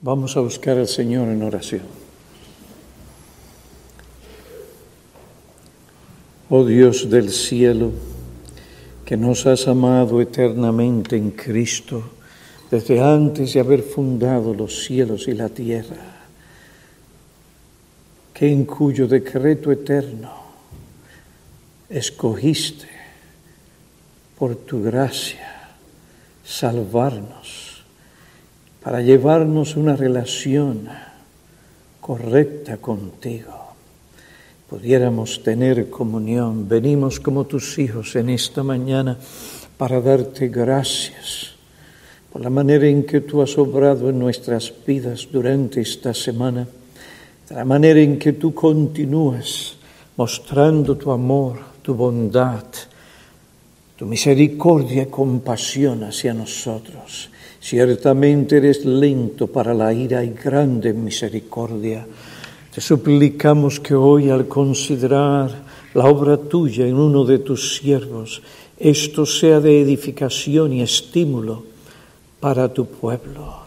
Vamos a buscar al Señor en oración. Oh Dios del cielo, que nos has amado eternamente en Cristo desde antes de haber fundado los cielos y la tierra, que en cuyo decreto eterno escogiste por tu gracia salvarnos para llevarnos una relación correcta contigo. Pudiéramos tener comunión. Venimos como tus hijos en esta mañana para darte gracias por la manera en que tú has obrado en nuestras vidas durante esta semana, de la manera en que tú continúas mostrando tu amor, tu bondad, tu misericordia y compasión hacia nosotros. Ciertamente eres lento para la ira y grande misericordia. Te suplicamos que hoy al considerar la obra tuya en uno de tus siervos, esto sea de edificación y estímulo para tu pueblo,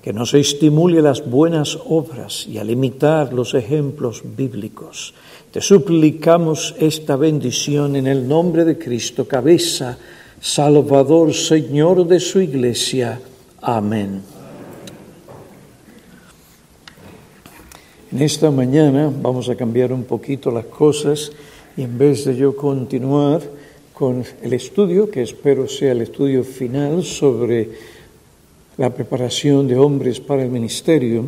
que nos estimule las buenas obras y a limitar los ejemplos bíblicos. Te suplicamos esta bendición en el nombre de Cristo, cabeza, Salvador, Señor de su iglesia Amén. En esta mañana vamos a cambiar un poquito las cosas y en vez de yo continuar con el estudio, que espero sea el estudio final sobre la preparación de hombres para el ministerio,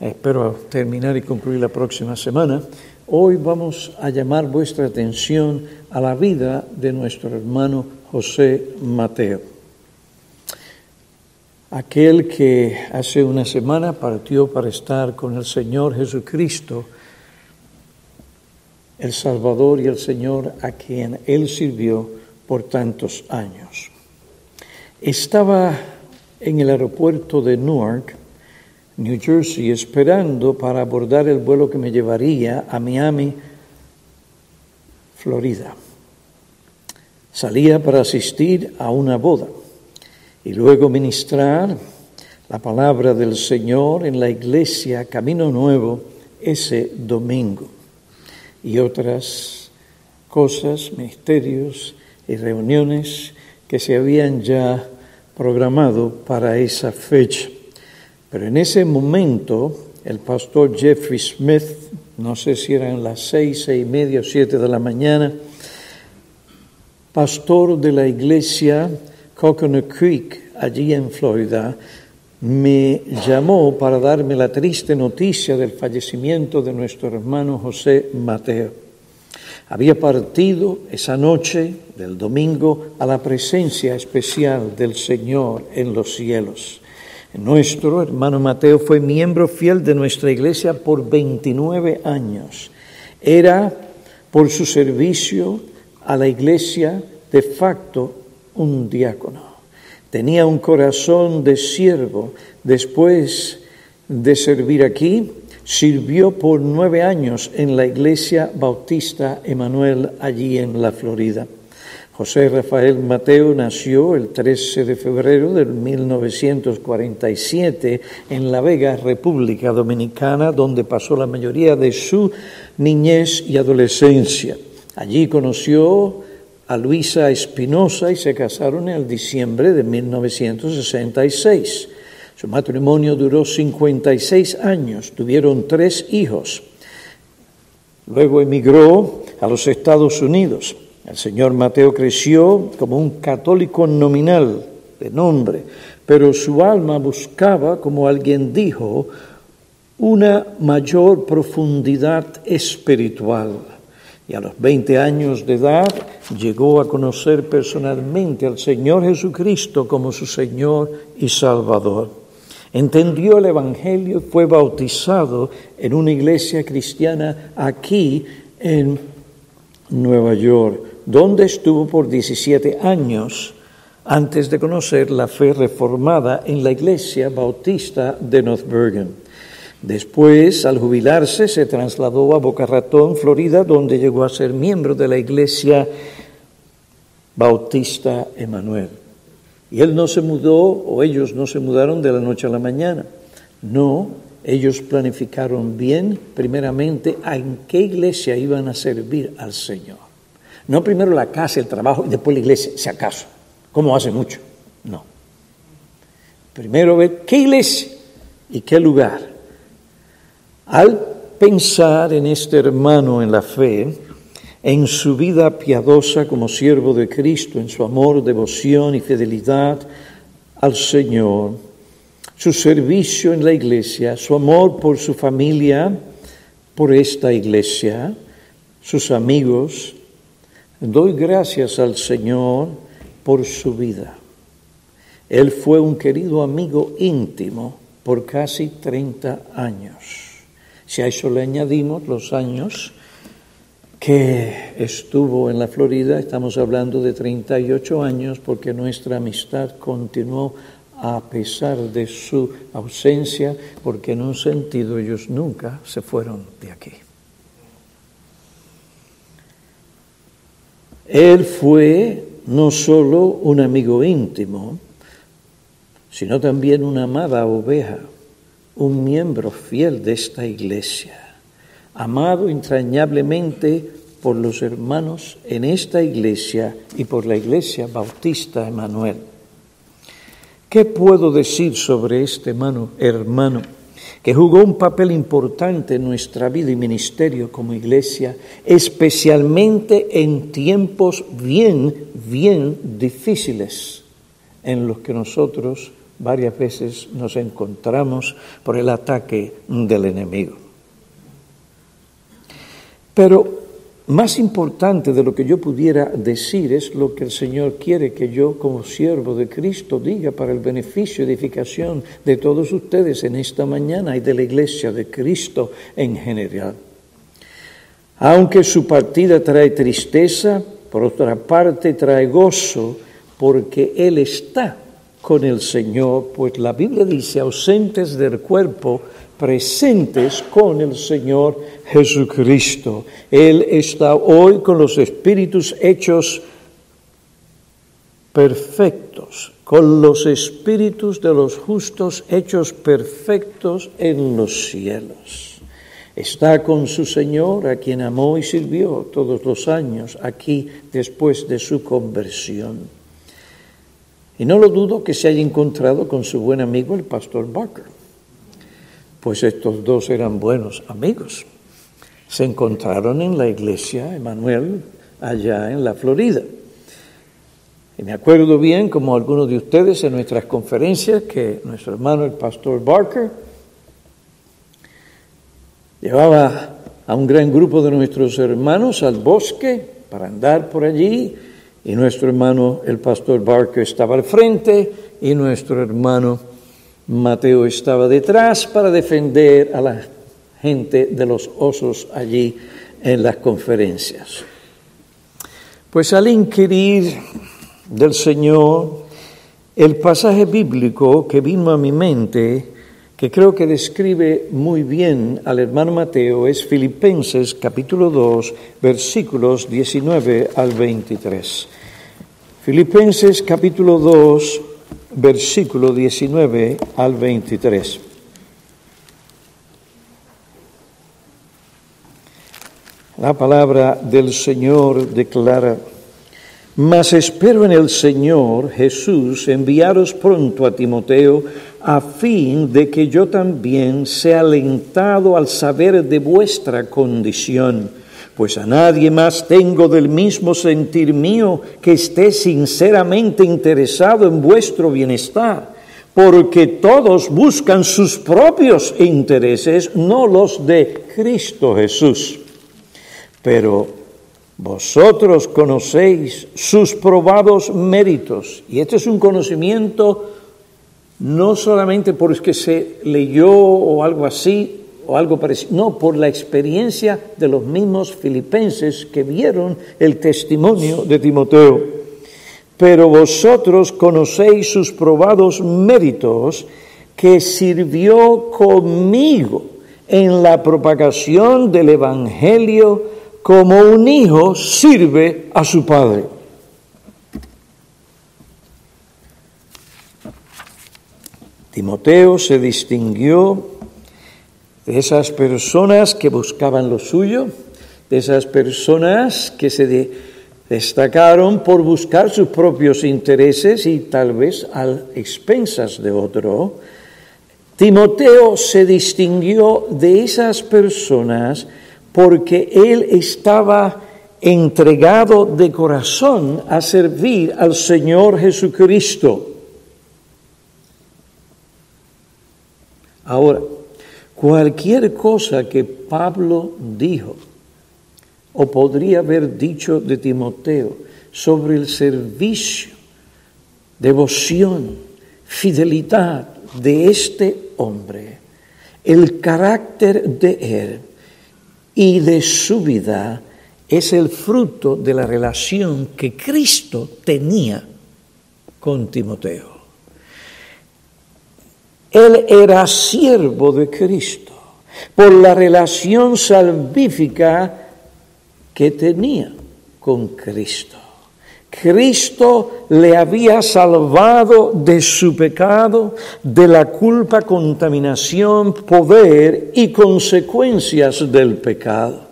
espero terminar y concluir la próxima semana, hoy vamos a llamar vuestra atención a la vida de nuestro hermano José Mateo aquel que hace una semana partió para estar con el Señor Jesucristo, el Salvador y el Señor a quien él sirvió por tantos años. Estaba en el aeropuerto de Newark, New Jersey, esperando para abordar el vuelo que me llevaría a Miami, Florida. Salía para asistir a una boda y luego ministrar la palabra del Señor en la iglesia Camino Nuevo ese domingo y otras cosas, ministerios y reuniones que se habían ya programado para esa fecha. Pero en ese momento el pastor Jeffrey Smith, no sé si eran las seis, seis y media o siete de la mañana, pastor de la iglesia Coconut Creek, allí en Florida, me llamó para darme la triste noticia del fallecimiento de nuestro hermano José Mateo. Había partido esa noche del domingo a la presencia especial del Señor en los cielos. Nuestro hermano Mateo fue miembro fiel de nuestra iglesia por 29 años. Era por su servicio a la iglesia de facto un diácono. Tenía un corazón de siervo. Después de servir aquí, sirvió por nueve años en la Iglesia Bautista Emanuel allí en la Florida. José Rafael Mateo nació el 13 de febrero de 1947 en La Vega, República Dominicana, donde pasó la mayoría de su niñez y adolescencia. Allí conoció a Luisa Espinosa y se casaron en el diciembre de 1966. Su matrimonio duró 56 años, tuvieron tres hijos. Luego emigró a los Estados Unidos. El señor Mateo creció como un católico nominal de nombre, pero su alma buscaba, como alguien dijo, una mayor profundidad espiritual y a los 20 años de edad llegó a conocer personalmente al Señor Jesucristo como su Señor y Salvador. Entendió el Evangelio y fue bautizado en una iglesia cristiana aquí en Nueva York, donde estuvo por 17 años antes de conocer la fe reformada en la iglesia bautista de North Bergen. Después, al jubilarse, se trasladó a Boca Ratón, Florida, donde llegó a ser miembro de la Iglesia Bautista Emanuel. Y él no se mudó, o ellos no se mudaron de la noche a la mañana. No, ellos planificaron bien, primeramente, en qué iglesia iban a servir al Señor. No primero la casa, el trabajo y después la iglesia, si acaso, como hace mucho. No. Primero ver qué iglesia y qué lugar. Al pensar en este hermano en la fe, en su vida piadosa como siervo de Cristo, en su amor, devoción y fidelidad al Señor, su servicio en la iglesia, su amor por su familia, por esta iglesia, sus amigos, doy gracias al Señor por su vida. Él fue un querido amigo íntimo por casi 30 años. Si a eso le añadimos los años que estuvo en la Florida, estamos hablando de 38 años porque nuestra amistad continuó a pesar de su ausencia, porque en un sentido ellos nunca se fueron de aquí. Él fue no solo un amigo íntimo, sino también una amada oveja, un miembro fiel de esta iglesia amado entrañablemente por los hermanos en esta iglesia y por la iglesia bautista Emanuel. ¿Qué puedo decir sobre este hermano, hermano que jugó un papel importante en nuestra vida y ministerio como iglesia, especialmente en tiempos bien, bien difíciles en los que nosotros varias veces nos encontramos por el ataque del enemigo? Pero más importante de lo que yo pudiera decir es lo que el Señor quiere que yo como siervo de Cristo diga para el beneficio y edificación de todos ustedes en esta mañana y de la iglesia de Cristo en general. Aunque su partida trae tristeza, por otra parte trae gozo porque Él está con el Señor, pues la Biblia dice ausentes del cuerpo, presentes con el Señor Jesucristo. Él está hoy con los espíritus hechos perfectos, con los espíritus de los justos hechos perfectos en los cielos. Está con su Señor, a quien amó y sirvió todos los años aquí después de su conversión. Y no lo dudo que se haya encontrado con su buen amigo el pastor Barker pues estos dos eran buenos amigos. Se encontraron en la iglesia Emanuel allá en la Florida. Y me acuerdo bien, como algunos de ustedes en nuestras conferencias, que nuestro hermano el pastor Barker llevaba a un gran grupo de nuestros hermanos al bosque para andar por allí y nuestro hermano el pastor Barker estaba al frente y nuestro hermano Mateo estaba detrás para defender a la gente de los osos allí en las conferencias. Pues al inquirir del Señor, el pasaje bíblico que vino a mi mente, que creo que describe muy bien al hermano Mateo, es Filipenses capítulo 2, versículos 19 al 23. Filipenses capítulo 2, versículo 19 al 23. La palabra del Señor declara, mas espero en el Señor Jesús enviaros pronto a Timoteo a fin de que yo también sea alentado al saber de vuestra condición pues a nadie más tengo del mismo sentir mío que esté sinceramente interesado en vuestro bienestar, porque todos buscan sus propios intereses, no los de Cristo Jesús. Pero vosotros conocéis sus probados méritos, y este es un conocimiento no solamente porque se leyó o algo así, o algo parecido, no, por la experiencia de los mismos filipenses que vieron el testimonio de Timoteo. Pero vosotros conocéis sus probados méritos que sirvió conmigo en la propagación del Evangelio como un hijo sirve a su padre. Timoteo se distinguió de esas personas que buscaban lo suyo, de esas personas que se destacaron por buscar sus propios intereses y tal vez a expensas de otro. Timoteo se distinguió de esas personas porque él estaba entregado de corazón a servir al Señor Jesucristo. Ahora, cualquier cosa que Pablo dijo o podría haber dicho de Timoteo sobre el servicio, devoción, fidelidad de este hombre, el carácter de él y de su vida es el fruto de la relación que Cristo tenía con Timoteo. Él era siervo de Cristo por la relación salvífica que tenía con Cristo. Cristo le había salvado de su pecado, de la culpa, contaminación, poder y consecuencias del pecado.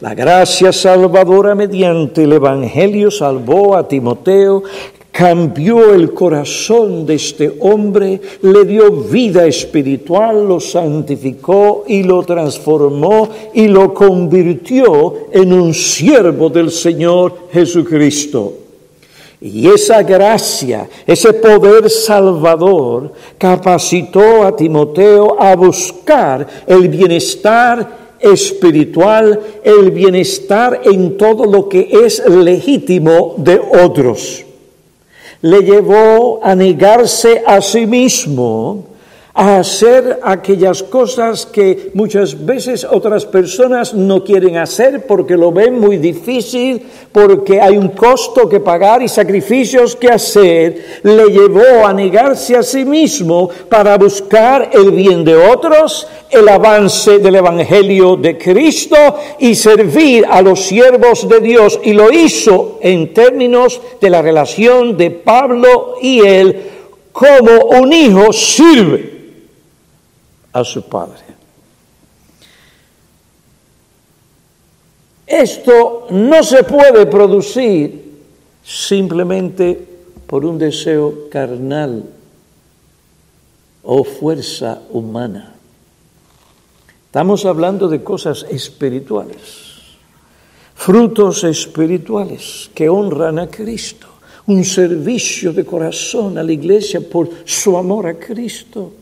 La gracia salvadora mediante el Evangelio salvó a Timoteo, cambió el corazón de este hombre, le dio vida espiritual, lo santificó y lo transformó y lo convirtió en un siervo del Señor Jesucristo. Y esa gracia, ese poder salvador, capacitó a Timoteo a buscar el bienestar espiritual, el bienestar en todo lo que es legítimo de otros. Le llevó a negarse a sí mismo, a hacer aquellas cosas que muchas veces otras personas no quieren hacer porque lo ven muy difícil, porque hay un costo que pagar y sacrificios que hacer, le llevó a negarse a sí mismo para buscar el bien de otros, el avance del Evangelio de Cristo y servir a los siervos de Dios. Y lo hizo en términos de la relación de Pablo y él como un hijo sirve a su padre. Esto no se puede producir simplemente por un deseo carnal o fuerza humana. Estamos hablando de cosas espirituales, frutos espirituales que honran a Cristo, un servicio de corazón a la iglesia por su amor a Cristo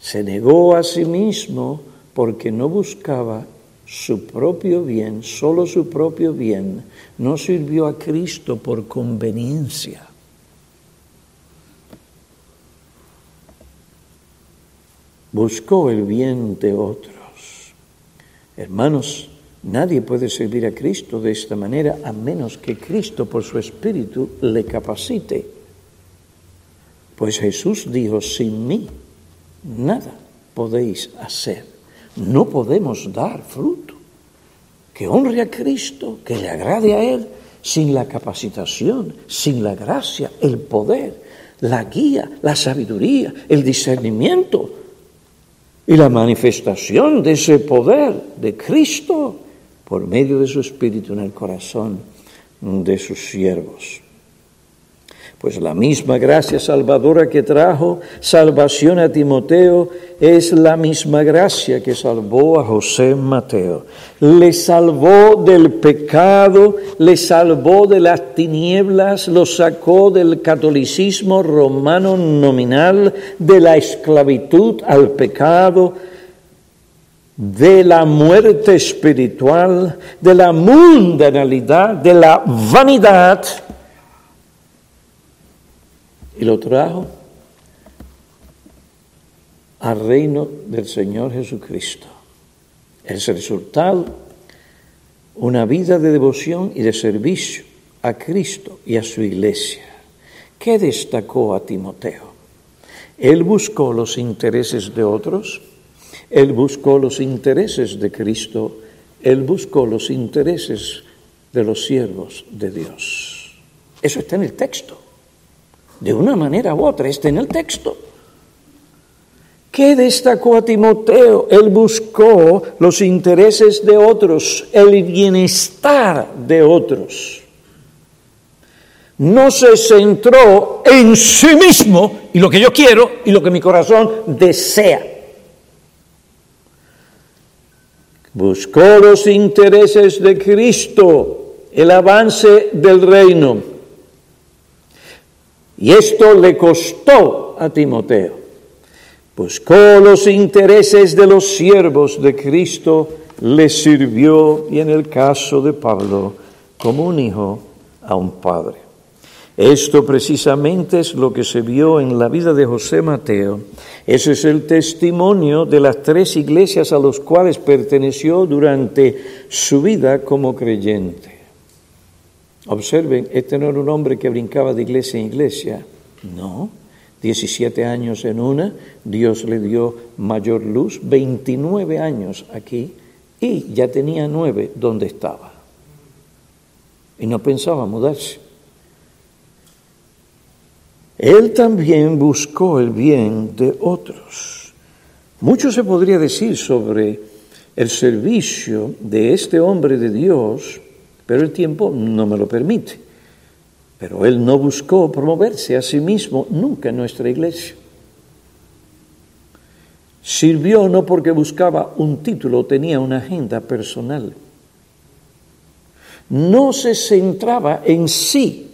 se negó a sí mismo porque no buscaba su propio bien, solo su propio bien, no sirvió a Cristo por conveniencia. Buscó el bien de otros. Hermanos, nadie puede servir a Cristo de esta manera a menos que Cristo por su Espíritu le capacite. Pues Jesús dijo, sin mí nada podéis hacer. No podemos dar fruto que honre a Cristo, que le agrade a Él, sin la capacitación, sin la gracia, el poder, la guía, la sabiduría, el discernimiento y la manifestación de ese poder de Cristo por medio de su Espíritu en el corazón de sus siervos. Pues la misma gracia salvadora que trajo salvación a Timoteo es la misma gracia que salvó a José Mateo. Le salvó del pecado, le salvó de las tinieblas, lo sacó del catolicismo romano nominal, de la esclavitud al pecado, de la muerte espiritual, de la mundanalidad, de la vanidad y lo trajo al reino del Señor Jesucristo. Es el resultado, una vida de devoción y de servicio a Cristo y a su iglesia. ¿Qué destacó a Timoteo? Él buscó los intereses de otros, él buscó los intereses de Cristo, él buscó los intereses de los siervos de Dios. Eso está en el texto. De una manera u otra, está en el texto. ¿Qué destacó a Timoteo? Él buscó los intereses de otros, el bienestar de otros. No se centró en sí mismo y lo que yo quiero y lo que mi corazón desea. Buscó los intereses de Cristo, el avance del reino. Y esto le costó a Timoteo. Buscó los intereses de los siervos de Cristo, le sirvió, y en el caso de Pablo, como un hijo a un padre. Esto precisamente es lo que se vio en la vida de José Mateo. Ese es el testimonio de las tres iglesias a los cuales perteneció durante su vida como creyente. Observen, este no era un hombre que brincaba de iglesia en iglesia, no. 17 años en una, Dios le dio mayor luz, 29 años aquí, y ya tenía nueve donde estaba. Y no pensaba mudarse. Él también buscó el bien de otros. Mucho se podría decir sobre el servicio de este hombre de Dios, pero el tiempo no me lo permite. Pero él no buscó promoverse a sí mismo nunca en nuestra iglesia. Sirvió no porque buscaba un título, tenía una agenda personal. No se centraba en sí,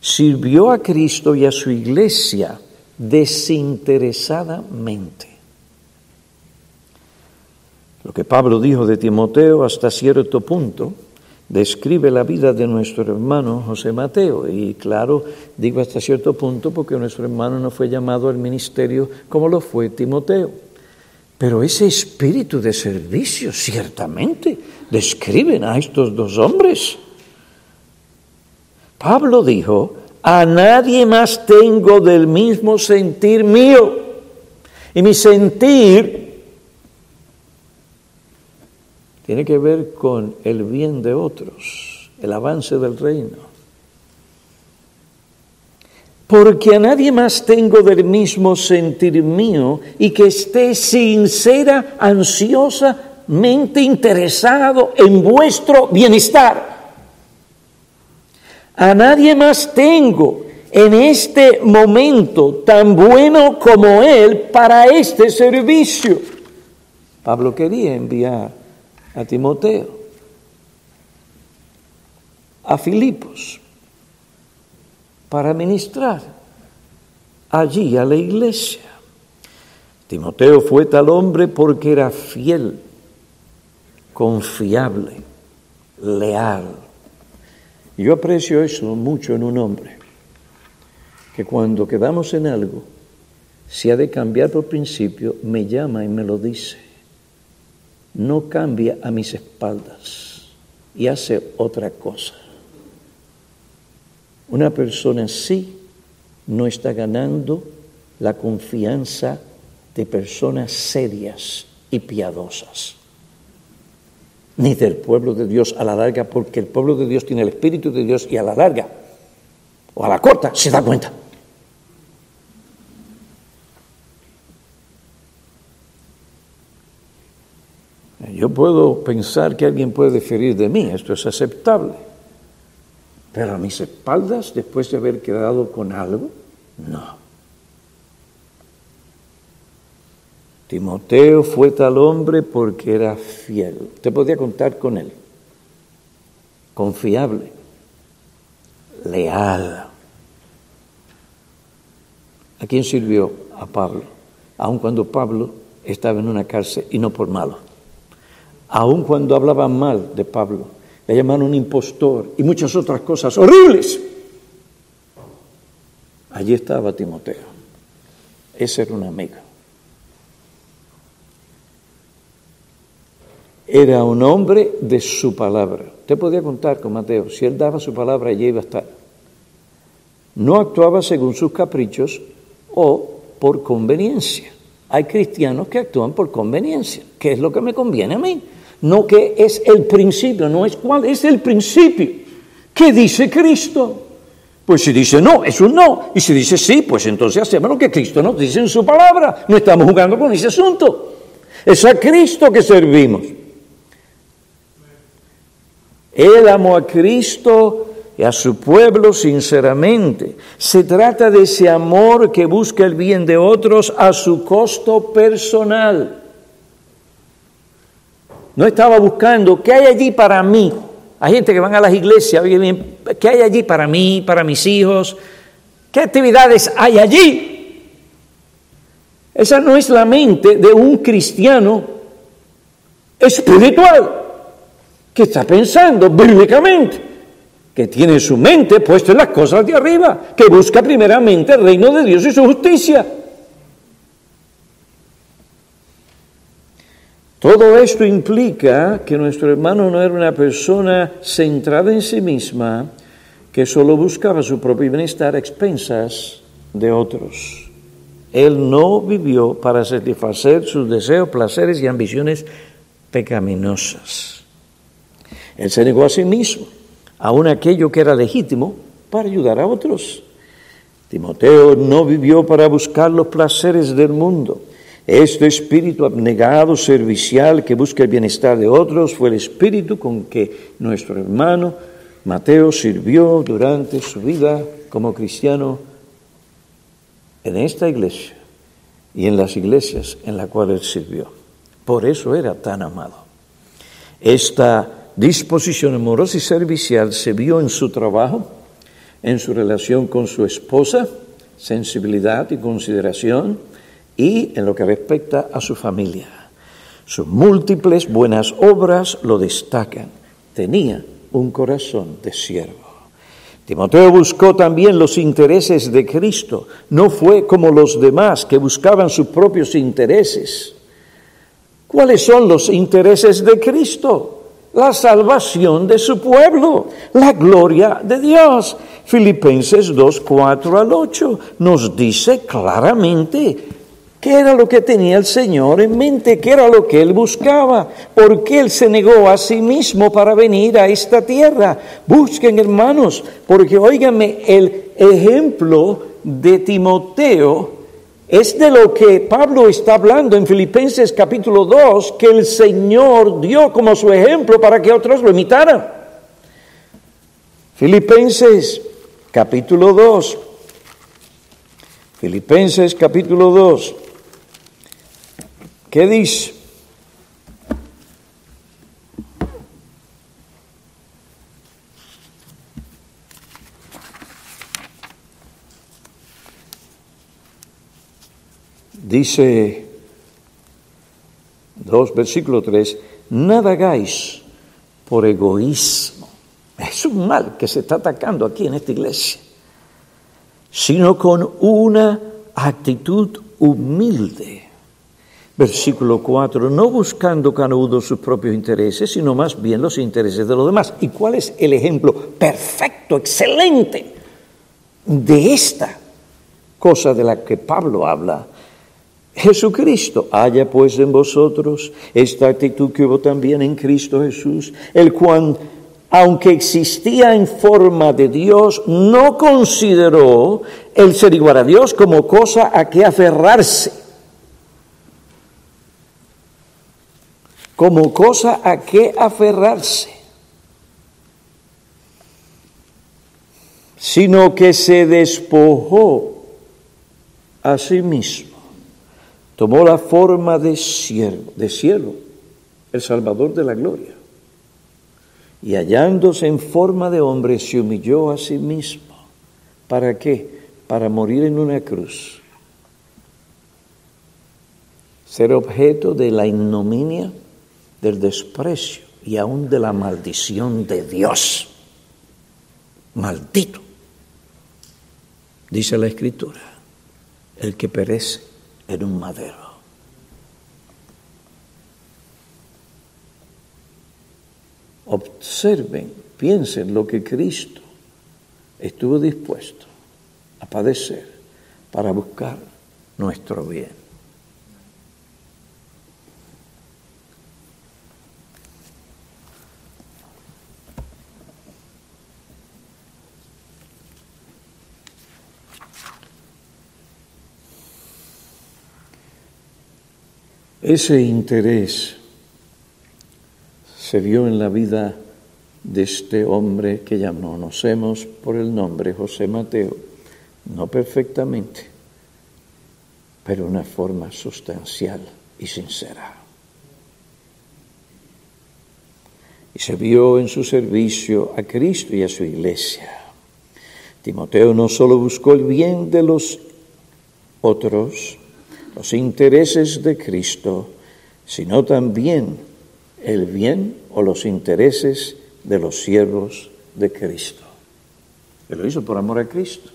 sirvió a Cristo y a su iglesia desinteresadamente. Lo que Pablo dijo de Timoteo hasta cierto punto describe la vida de nuestro hermano José Mateo. Y claro, digo hasta cierto punto porque nuestro hermano no fue llamado al ministerio como lo fue Timoteo. Pero ese espíritu de servicio ciertamente describen a estos dos hombres. Pablo dijo, a nadie más tengo del mismo sentir mío. Y mi sentir tiene que ver con el bien de otros, el avance del reino. Porque a nadie más tengo del mismo sentir mío y que esté sincera, ansiosamente interesado en vuestro bienestar. A nadie más tengo en este momento tan bueno como Él para este servicio. Pablo quería enviar a Timoteo, a Filipos, para ministrar allí a la iglesia. Timoteo fue tal hombre porque era fiel, confiable, leal. Yo aprecio eso mucho en un hombre, que cuando quedamos en algo, si ha de cambiar por principio, me llama y me lo dice no cambia a mis espaldas y hace otra cosa. Una persona así no está ganando la confianza de personas serias y piadosas, ni del pueblo de Dios a la larga, porque el pueblo de Dios tiene el Espíritu de Dios y a la larga o a la corta se da cuenta. Yo puedo pensar que alguien puede diferir de mí, esto es aceptable. Pero a mis espaldas, después de haber quedado con algo, no. Timoteo fue tal hombre porque era fiel. Usted podía contar con él. Confiable. Leal. ¿A quién sirvió? A Pablo. Aun cuando Pablo estaba en una cárcel y no por malo aun cuando hablaban mal de Pablo, le llamaron un impostor y muchas otras cosas horribles. Allí estaba Timoteo. Ese era un amigo. Era un hombre de su palabra. Usted podía contar con Mateo, si él daba su palabra, allí iba a estar. No actuaba según sus caprichos o por conveniencia. Hay cristianos que actúan por conveniencia. ¿Qué es lo que me conviene a mí? No que es el principio, no es cuál es el principio. ¿Qué dice Cristo? Pues si dice no, es un no. Y si dice sí, pues entonces hacemos lo que Cristo nos dice en su palabra. No estamos jugando con ese asunto. Es a Cristo que servimos. Él amó a Cristo y a su pueblo sinceramente. Se trata de ese amor que busca el bien de otros a su costo personal. No estaba buscando qué hay allí para mí. Hay gente que van a las iglesias, ¿qué hay allí para mí, para mis hijos? ¿Qué actividades hay allí? Esa no es la mente de un cristiano espiritual que está pensando bíblicamente, que tiene su mente puesta en las cosas de arriba, que busca primeramente el reino de Dios y su justicia. Todo esto implica que nuestro hermano no era una persona centrada en sí misma, que solo buscaba su propio bienestar a expensas de otros. Él no vivió para satisfacer sus deseos, placeres y ambiciones pecaminosas. Él se negó a sí mismo, aun aquello que era legítimo, para ayudar a otros. Timoteo no vivió para buscar los placeres del mundo. Este espíritu abnegado, servicial, que busca el bienestar de otros, fue el espíritu con que nuestro hermano Mateo sirvió durante su vida como cristiano en esta iglesia y en las iglesias en las cuales sirvió. Por eso era tan amado. Esta disposición amorosa y servicial se vio en su trabajo, en su relación con su esposa, sensibilidad y consideración, y en lo que respecta a su familia. Sus múltiples buenas obras lo destacan. Tenía un corazón de siervo. Timoteo buscó también los intereses de Cristo. No fue como los demás que buscaban sus propios intereses. ¿Cuáles son los intereses de Cristo? la salvación de su pueblo, la gloria de Dios. Filipenses 2, 4 al 8 nos dice claramente qué era lo que tenía el Señor en mente, qué era lo que él buscaba, por qué él se negó a sí mismo para venir a esta tierra. Busquen hermanos, porque óigame, el ejemplo de Timoteo es de lo que Pablo está hablando en Filipenses capítulo 2, que el Señor dio como su ejemplo para que otros lo imitaran. Filipenses capítulo 2. Filipenses capítulo 2. ¿Qué dice? Dice 2, versículo 3, nada hagáis por egoísmo. Es un mal que se está atacando aquí en esta iglesia, sino con una actitud humilde. Versículo 4, no buscando cada uno sus propios intereses, sino más bien los intereses de los demás. ¿Y cuál es el ejemplo perfecto, excelente de esta cosa de la que Pablo habla? Jesucristo. Haya pues en vosotros esta actitud que hubo también en Cristo Jesús, el cual, aunque existía en forma de Dios, no consideró el ser igual a Dios como cosa a que aferrarse. Como cosa a que aferrarse. Sino que se despojó a sí mismo tomó la forma de siervo, de cielo, el Salvador de la gloria. Y hallándose en forma de hombre, se humilló a sí mismo. ¿Para qué? Para morir en una cruz. Ser objeto de la ignominia, del desprecio y aún de la maldición de Dios. Maldito, dice la Escritura, el que perece en un madero. Observen, piensen lo que Cristo estuvo dispuesto a padecer para buscar nuestro bien. Ese interés se vio en la vida de este hombre que ya no conocemos por el nombre José Mateo, no perfectamente, pero una forma sustancial y sincera. Y se vio en su servicio a Cristo y a su iglesia. Timoteo no solo buscó el bien de los otros, los intereses de Cristo, sino también el bien o los intereses de los siervos de Cristo. Él lo hizo por amor a Cristo,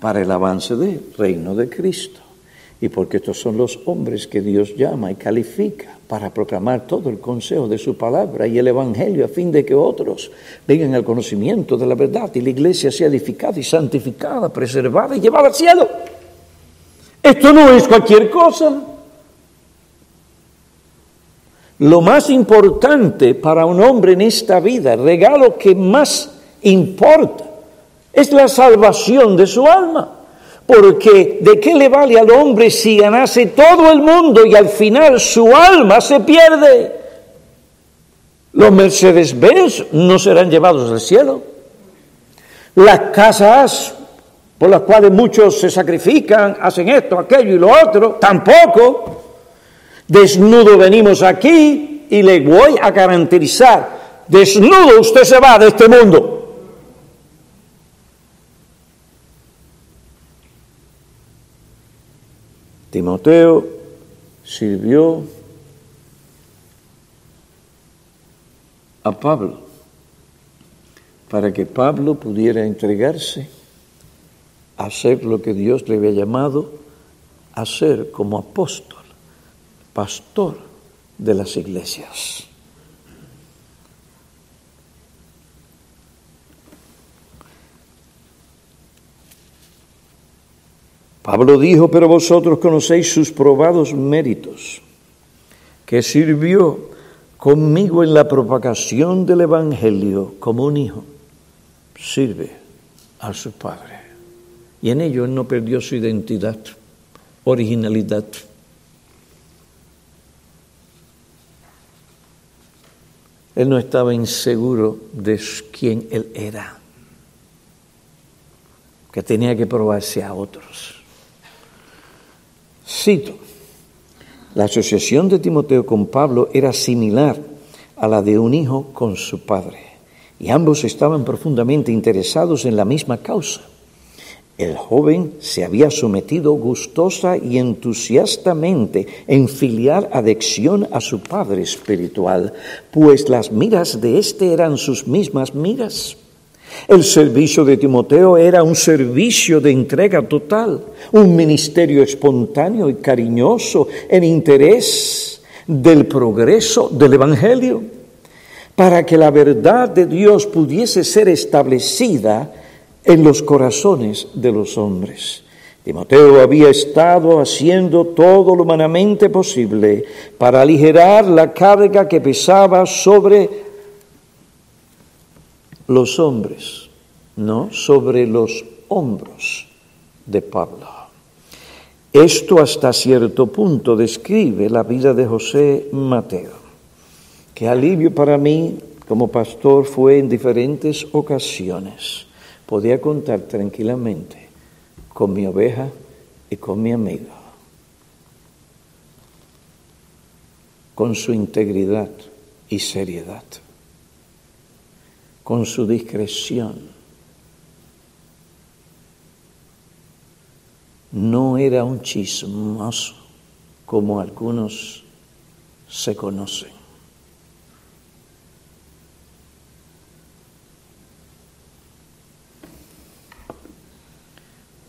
para el avance del reino de Cristo. Y porque estos son los hombres que Dios llama y califica para proclamar todo el consejo de su palabra y el Evangelio a fin de que otros vengan al conocimiento de la verdad y la iglesia sea edificada y santificada, preservada y llevada al cielo. Esto no es cualquier cosa. Lo más importante para un hombre en esta vida, el regalo que más importa, es la salvación de su alma. Porque ¿de qué le vale al hombre si ganase todo el mundo y al final su alma se pierde? Los Mercedes-Benz no serán llevados al cielo. Las casas por las cuales muchos se sacrifican, hacen esto, aquello y lo otro, tampoco. Desnudo venimos aquí y le voy a garantizar, desnudo usted se va de este mundo. Timoteo sirvió a Pablo para que Pablo pudiera entregarse hacer lo que Dios le había llamado a ser como apóstol, pastor de las iglesias. Pablo dijo, pero vosotros conocéis sus probados méritos, que sirvió conmigo en la propagación del Evangelio como un hijo, sirve a su Padre. Y en ello él no perdió su identidad, originalidad. Él no estaba inseguro de quién él era, que tenía que probarse a otros. Cito, la asociación de Timoteo con Pablo era similar a la de un hijo con su padre, y ambos estaban profundamente interesados en la misma causa. El joven se había sometido gustosa y entusiastamente en filial adicción a su padre espiritual, pues las miras de éste eran sus mismas miras. El servicio de Timoteo era un servicio de entrega total, un ministerio espontáneo y cariñoso en interés del progreso del Evangelio, para que la verdad de Dios pudiese ser establecida en los corazones de los hombres. Timoteo había estado haciendo todo lo humanamente posible para aligerar la carga que pesaba sobre los hombres, no sobre los hombros de Pablo. Esto hasta cierto punto describe la vida de José Mateo. Qué alivio para mí como pastor fue en diferentes ocasiones. Podía contar tranquilamente con mi oveja y con mi amigo, con su integridad y seriedad con su discreción. No era un chismoso como algunos se conocen.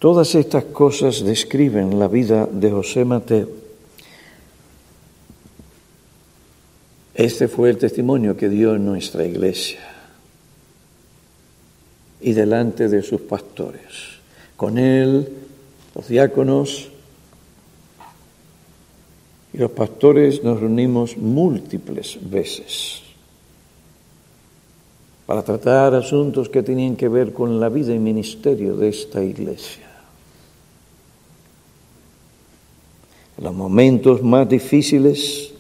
Todas estas cosas describen la vida de José Mateo. Este fue el testimonio que dio en nuestra iglesia y delante de sus pastores. Con él, los diáconos y los pastores nos reunimos múltiples veces para tratar asuntos que tenían que ver con la vida y ministerio de esta iglesia. Los momentos más difíciles,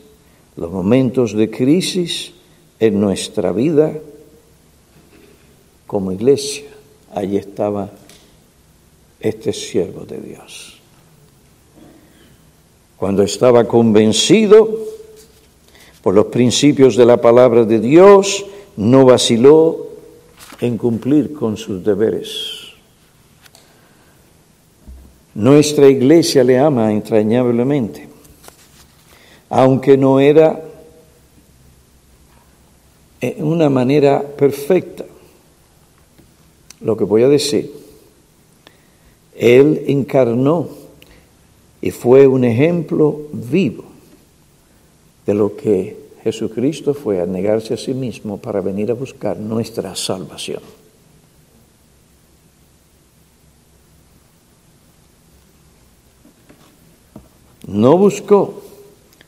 los momentos de crisis en nuestra vida como iglesia. Allí estaba este siervo de Dios. Cuando estaba convencido por los principios de la palabra de Dios, no vaciló en cumplir con sus deberes. Nuestra iglesia le ama entrañablemente, aunque no era en una manera perfecta. Lo que voy a decir, Él encarnó y fue un ejemplo vivo de lo que Jesucristo fue a negarse a sí mismo para venir a buscar nuestra salvación. No buscó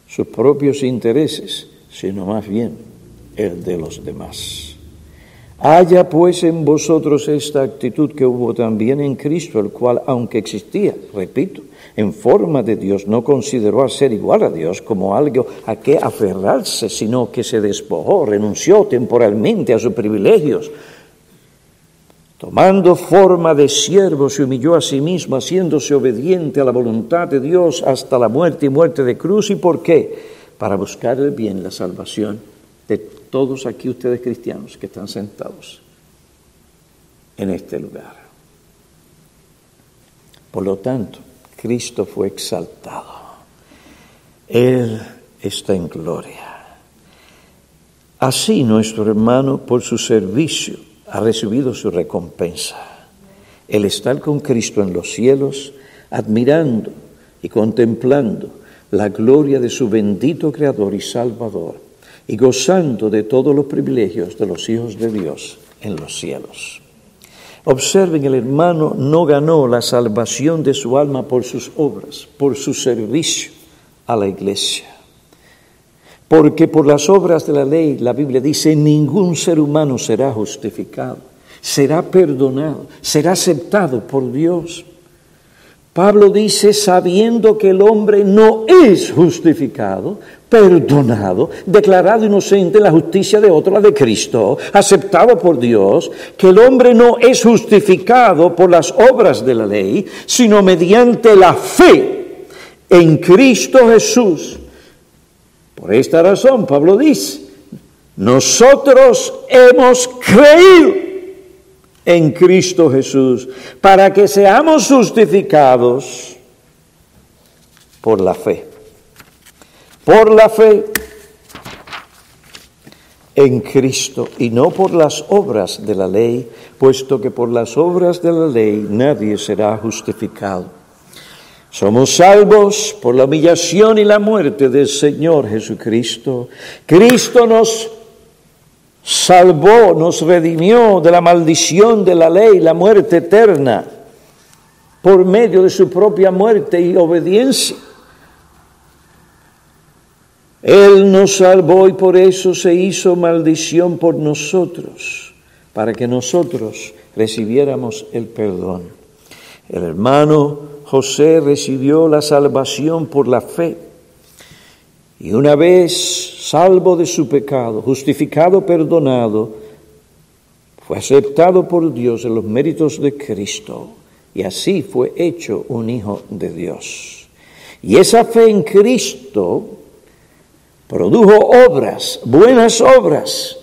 sus propios intereses, sino más bien el de los demás. Haya pues en vosotros esta actitud que hubo también en Cristo, el cual, aunque existía, repito, en forma de Dios, no consideró a ser igual a Dios como algo a que aferrarse, sino que se despojó, renunció temporalmente a sus privilegios, Tomando forma de siervo, se humilló a sí mismo, haciéndose obediente a la voluntad de Dios hasta la muerte y muerte de cruz. ¿Y por qué? Para buscar el bien, la salvación de todos aquí ustedes cristianos que están sentados en este lugar. Por lo tanto, Cristo fue exaltado. Él está en gloria. Así nuestro hermano, por su servicio, ha recibido su recompensa. El estar con Cristo en los cielos, admirando y contemplando la gloria de su bendito Creador y Salvador, y gozando de todos los privilegios de los hijos de Dios en los cielos. Observen, el hermano no ganó la salvación de su alma por sus obras, por su servicio a la iglesia. Porque por las obras de la ley, la Biblia dice, ningún ser humano será justificado, será perdonado, será aceptado por Dios. Pablo dice, sabiendo que el hombre no es justificado, perdonado, declarado inocente en la justicia de otro, la de Cristo, aceptado por Dios, que el hombre no es justificado por las obras de la ley, sino mediante la fe en Cristo Jesús por esta razón, Pablo dice, nosotros hemos creído en Cristo Jesús para que seamos justificados por la fe. Por la fe en Cristo y no por las obras de la ley, puesto que por las obras de la ley nadie será justificado. Somos salvos por la humillación y la muerte del Señor Jesucristo. Cristo nos salvó, nos redimió de la maldición de la ley, la muerte eterna, por medio de su propia muerte y obediencia. Él nos salvó y por eso se hizo maldición por nosotros, para que nosotros recibiéramos el perdón. El hermano José recibió la salvación por la fe. Y una vez salvo de su pecado, justificado, perdonado, fue aceptado por Dios en los méritos de Cristo y así fue hecho un hijo de Dios. Y esa fe en Cristo produjo obras, buenas obras,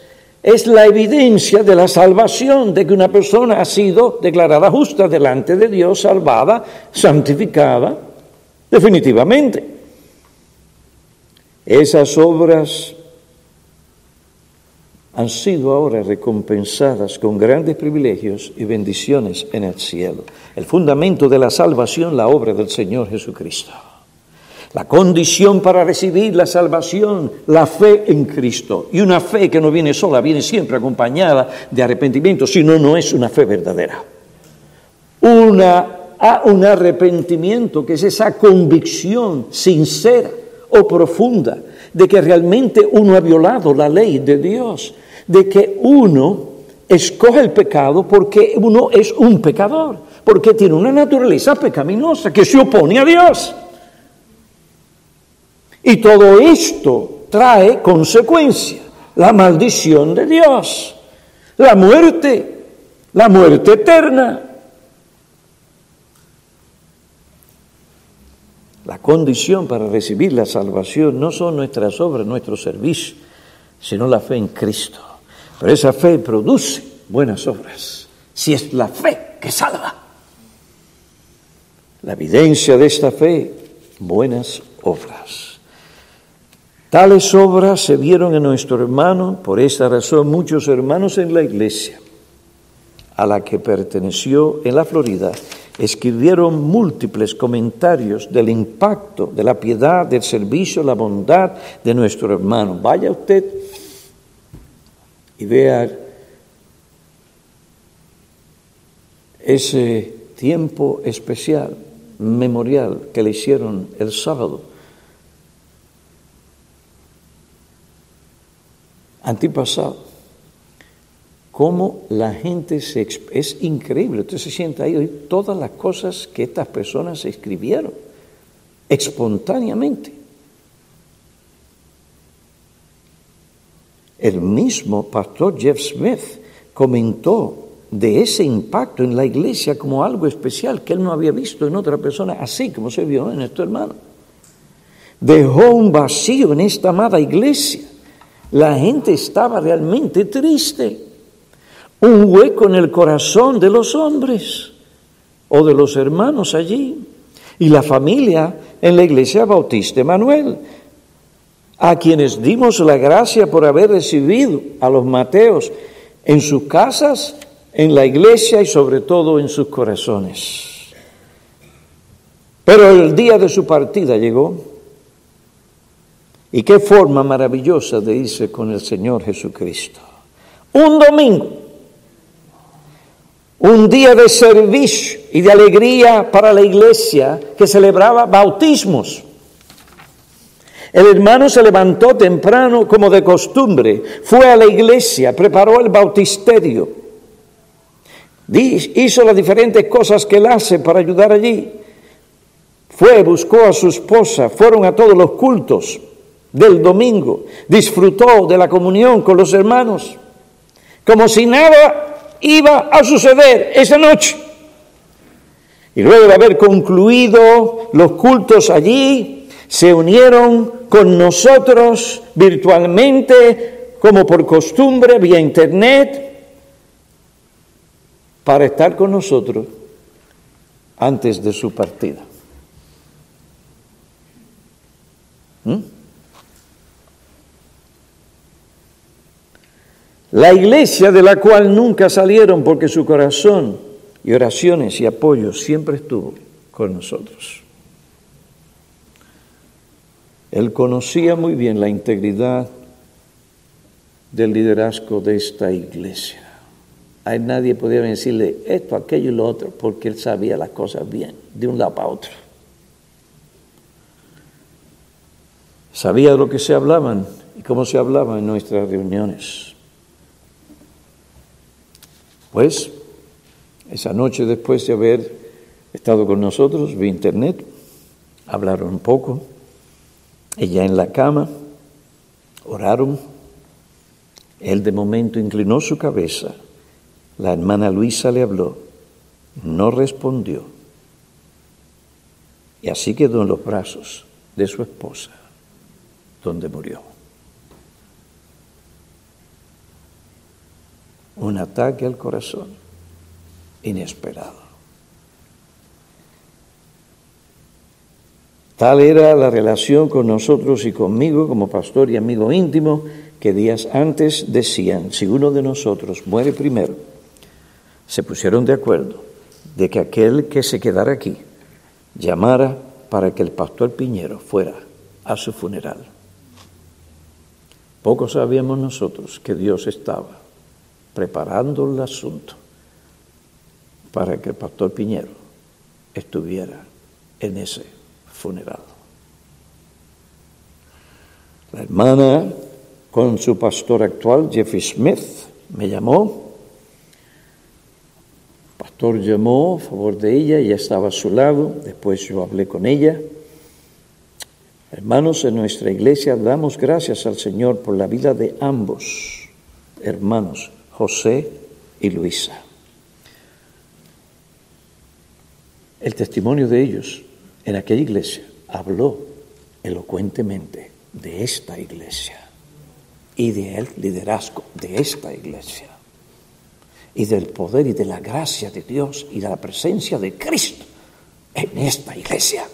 es la evidencia de la salvación, de que una persona ha sido declarada justa delante de Dios, salvada, santificada, definitivamente. Esas obras han sido ahora recompensadas con grandes privilegios y bendiciones en el cielo. El fundamento de la salvación, la obra del Señor Jesucristo. La condición para recibir la salvación, la fe en Cristo. Y una fe que no viene sola, viene siempre acompañada de arrepentimiento, si no, no es una fe verdadera. Una, un arrepentimiento que es esa convicción sincera o profunda de que realmente uno ha violado la ley de Dios, de que uno escoge el pecado porque uno es un pecador, porque tiene una naturaleza pecaminosa que se opone a Dios. Y todo esto trae consecuencia, la maldición de Dios, la muerte, la muerte eterna. La condición para recibir la salvación no son nuestras obras, nuestro servicio, sino la fe en Cristo. Pero esa fe produce buenas obras, si es la fe que salva. La evidencia de esta fe, buenas obras. Tales obras se vieron en nuestro hermano, por esta razón muchos hermanos en la iglesia a la que perteneció en la Florida escribieron múltiples comentarios del impacto de la piedad, del servicio, la bondad de nuestro hermano. Vaya usted y vea ese tiempo especial, memorial que le hicieron el sábado. Antipasado cómo la gente se... Es increíble, usted se sienta ahí y todas las cosas que estas personas escribieron espontáneamente. El mismo pastor Jeff Smith comentó de ese impacto en la iglesia como algo especial que él no había visto en otra persona, así como se vio en nuestro hermano. Dejó un vacío en esta amada iglesia. La gente estaba realmente triste un hueco en el corazón de los hombres o de los hermanos allí. Y la familia en la iglesia bautista Manuel, a quienes dimos la gracia por haber recibido a los Mateos en sus casas, en la iglesia y sobre todo en sus corazones. Pero el día de su partida llegó. Y qué forma maravillosa de irse con el Señor Jesucristo. Un domingo un día de servicio y de alegría para la iglesia que celebraba bautismos. El hermano se levantó temprano como de costumbre, fue a la iglesia, preparó el bautisterio, hizo las diferentes cosas que él hace para ayudar allí. Fue, buscó a su esposa, fueron a todos los cultos del domingo, disfrutó de la comunión con los hermanos, como si nada iba a suceder esa noche. Y luego de haber concluido los cultos allí, se unieron con nosotros virtualmente, como por costumbre, vía internet, para estar con nosotros antes de su partida. ¿Mm? La iglesia de la cual nunca salieron porque su corazón y oraciones y apoyo siempre estuvo con nosotros. Él conocía muy bien la integridad del liderazgo de esta iglesia. A nadie podía decirle esto, aquello y lo otro, porque él sabía las cosas bien, de un lado para otro. Sabía de lo que se hablaban y cómo se hablaba en nuestras reuniones. Pues, esa noche después de haber estado con nosotros, vi internet, hablaron un poco, ella en la cama, oraron, él de momento inclinó su cabeza, la hermana Luisa le habló, no respondió, y así quedó en los brazos de su esposa, donde murió. Un ataque al corazón inesperado. Tal era la relación con nosotros y conmigo como pastor y amigo íntimo que días antes decían, si uno de nosotros muere primero, se pusieron de acuerdo de que aquel que se quedara aquí llamara para que el pastor Piñero fuera a su funeral. Poco sabíamos nosotros que Dios estaba preparando el asunto para que el pastor Piñero estuviera en ese funeral. La hermana con su pastor actual, Jeffrey Smith, me llamó. El pastor llamó a favor de ella, ella estaba a su lado, después yo hablé con ella. Hermanos, en nuestra iglesia damos gracias al Señor por la vida de ambos hermanos, José y Luisa. El testimonio de ellos en aquella iglesia habló elocuentemente de esta iglesia y del liderazgo de esta iglesia y del poder y de la gracia de Dios y de la presencia de Cristo en esta iglesia.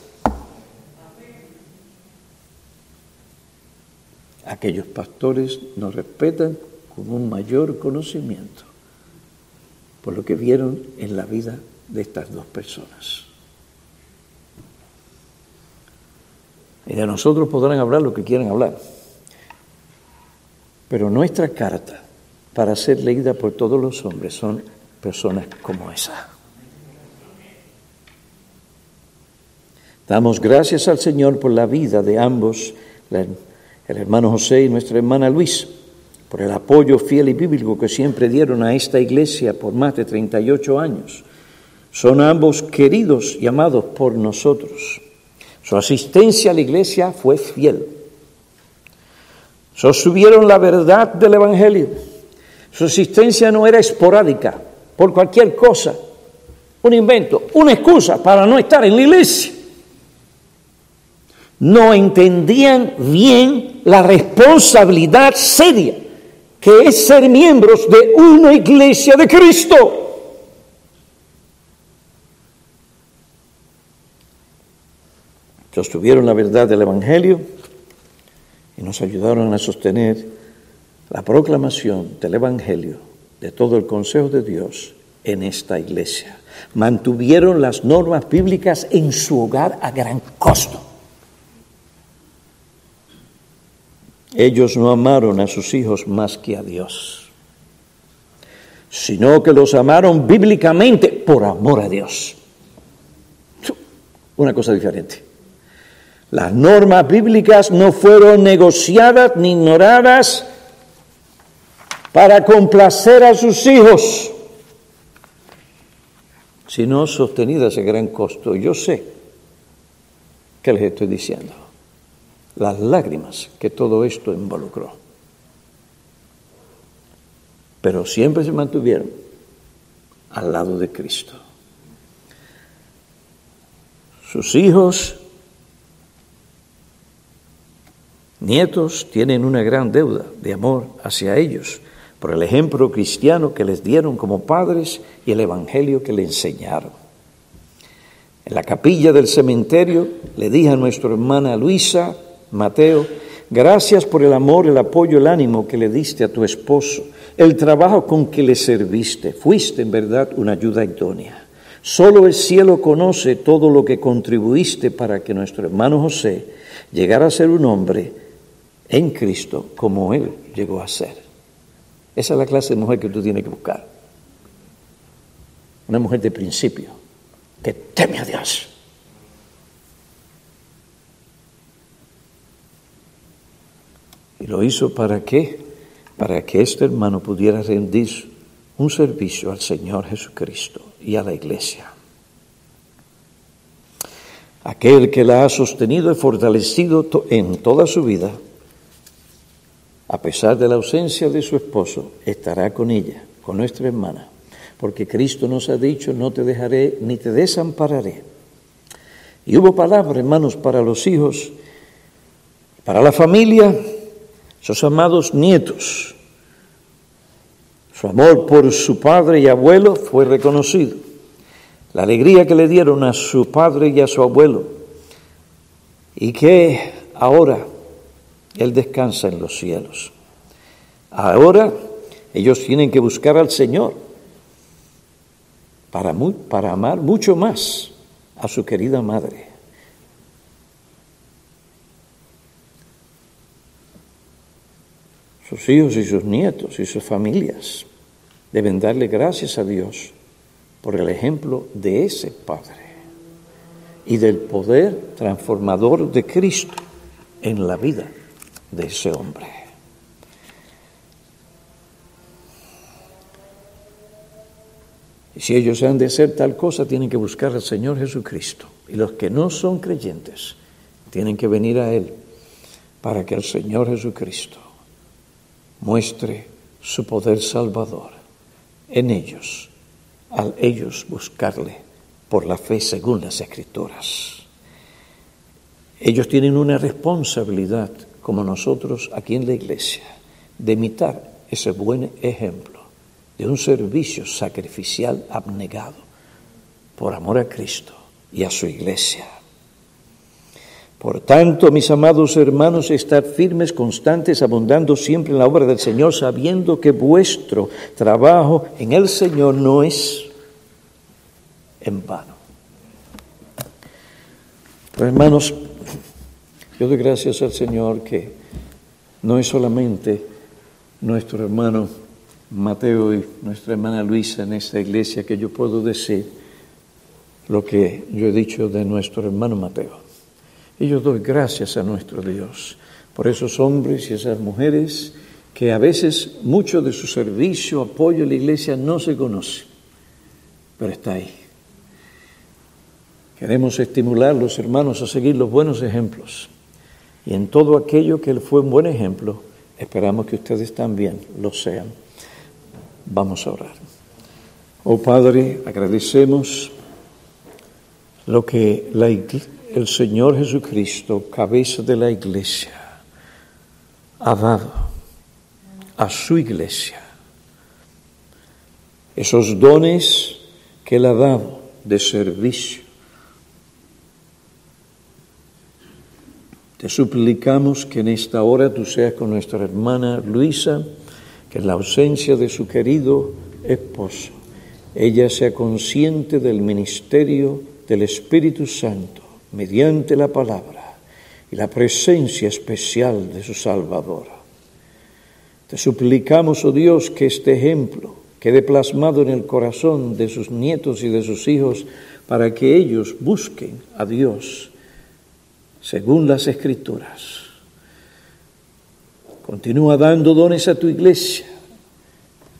aquellos pastores nos respetan con un mayor conocimiento por lo que vieron en la vida de estas dos personas. Y de nosotros podrán hablar lo que quieran hablar, pero nuestra carta para ser leída por todos los hombres son personas como esa. Damos gracias al Señor por la vida de ambos, el hermano José y nuestra hermana Luis, por el apoyo fiel y bíblico que siempre dieron a esta iglesia por más de 38 años. Son ambos queridos y amados por nosotros. Su asistencia a la iglesia fue fiel. Sostuvieron la verdad del Evangelio. Su asistencia no era esporádica, por cualquier cosa, un invento, una excusa para no estar en la iglesia no entendían bien la responsabilidad seria que es ser miembros de una iglesia de Cristo. Sostuvieron la verdad del Evangelio y nos ayudaron a sostener la proclamación del Evangelio de todo el consejo de Dios en esta iglesia. Mantuvieron las normas bíblicas en su hogar a gran costo. Ellos no amaron a sus hijos más que a Dios, sino que los amaron bíblicamente por amor a Dios. Una cosa diferente. Las normas bíblicas no fueron negociadas ni ignoradas para complacer a sus hijos, sino sostenidas a gran costo. Yo sé qué les estoy diciendo las lágrimas que todo esto involucró. Pero siempre se mantuvieron al lado de Cristo. Sus hijos, nietos, tienen una gran deuda de amor hacia ellos por el ejemplo cristiano que les dieron como padres y el evangelio que le enseñaron. En la capilla del cementerio le dije a nuestra hermana Luisa, Mateo, gracias por el amor, el apoyo, el ánimo que le diste a tu esposo, el trabajo con que le serviste. Fuiste en verdad una ayuda idónea. Solo el cielo conoce todo lo que contribuiste para que nuestro hermano José llegara a ser un hombre en Cristo como él llegó a ser. Esa es la clase de mujer que tú tienes que buscar. Una mujer de principio, que teme a Dios Y lo hizo para qué? Para que este hermano pudiera rendir un servicio al Señor Jesucristo y a la iglesia. Aquel que la ha sostenido y fortalecido en toda su vida, a pesar de la ausencia de su esposo, estará con ella, con nuestra hermana, porque Cristo nos ha dicho, no te dejaré ni te desampararé. Y hubo palabra, hermanos, para los hijos, para la familia, sus amados nietos. Su amor por su padre y abuelo fue reconocido. La alegría que le dieron a su padre y a su abuelo. Y que ahora Él descansa en los cielos. Ahora ellos tienen que buscar al Señor para, amar mucho más a su querida madre. Sus hijos y sus nietos y sus familias deben darle gracias a Dios por el ejemplo de ese Padre y del poder transformador de Cristo en la vida de ese hombre. Y si ellos han de ser tal cosa, tienen que buscar al Señor Jesucristo. Y los que no son creyentes tienen que venir a Él para que el Señor Jesucristo muestre su poder salvador en ellos, al ellos buscarle por la fe según las Escrituras. Ellos tienen una responsabilidad, como nosotros aquí en la iglesia, de imitar ese buen ejemplo de un servicio sacrificial abnegado por amor a Cristo y a su iglesia. Por tanto, mis amados hermanos, estad firmes, constantes, abundando siempre en la obra del Señor, sabiendo que vuestro trabajo en el Señor no es en vano. Pero hermanos, yo doy gracias al Señor que no es solamente nuestro hermano Mateo y nuestra hermana Luisa en esta iglesia que yo puedo decir lo que yo he dicho de nuestro hermano Mateo. Y yo doy gracias a nuestro Dios por esos hombres y esas mujeres que a veces mucho de su servicio, apoyo a la iglesia no se conoce, pero está ahí. Queremos estimular a los hermanos a seguir los buenos ejemplos. Y en todo aquello que él fue un buen ejemplo, esperamos que ustedes también lo sean. Vamos a orar. Oh Padre, agradecemos lo que la iglesia el Señor Jesucristo, cabeza de la iglesia, ha dado a su iglesia esos dones que Él ha dado de servicio. Te suplicamos que en esta hora tú seas con nuestra hermana Luisa, que en la ausencia de su querido esposo, ella sea consciente del ministerio del Espíritu Santo mediante la palabra y la presencia especial de su Salvador. Te suplicamos, oh Dios, que este ejemplo quede plasmado en el corazón de sus nietos y de sus hijos para que ellos busquen a Dios según las escrituras. Continúa dando dones a tu iglesia.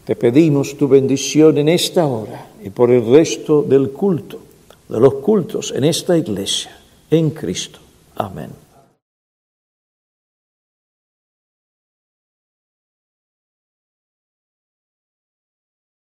Te pedimos tu bendición en esta hora y por el resto del culto, de los cultos en esta iglesia en Cristo. Amén.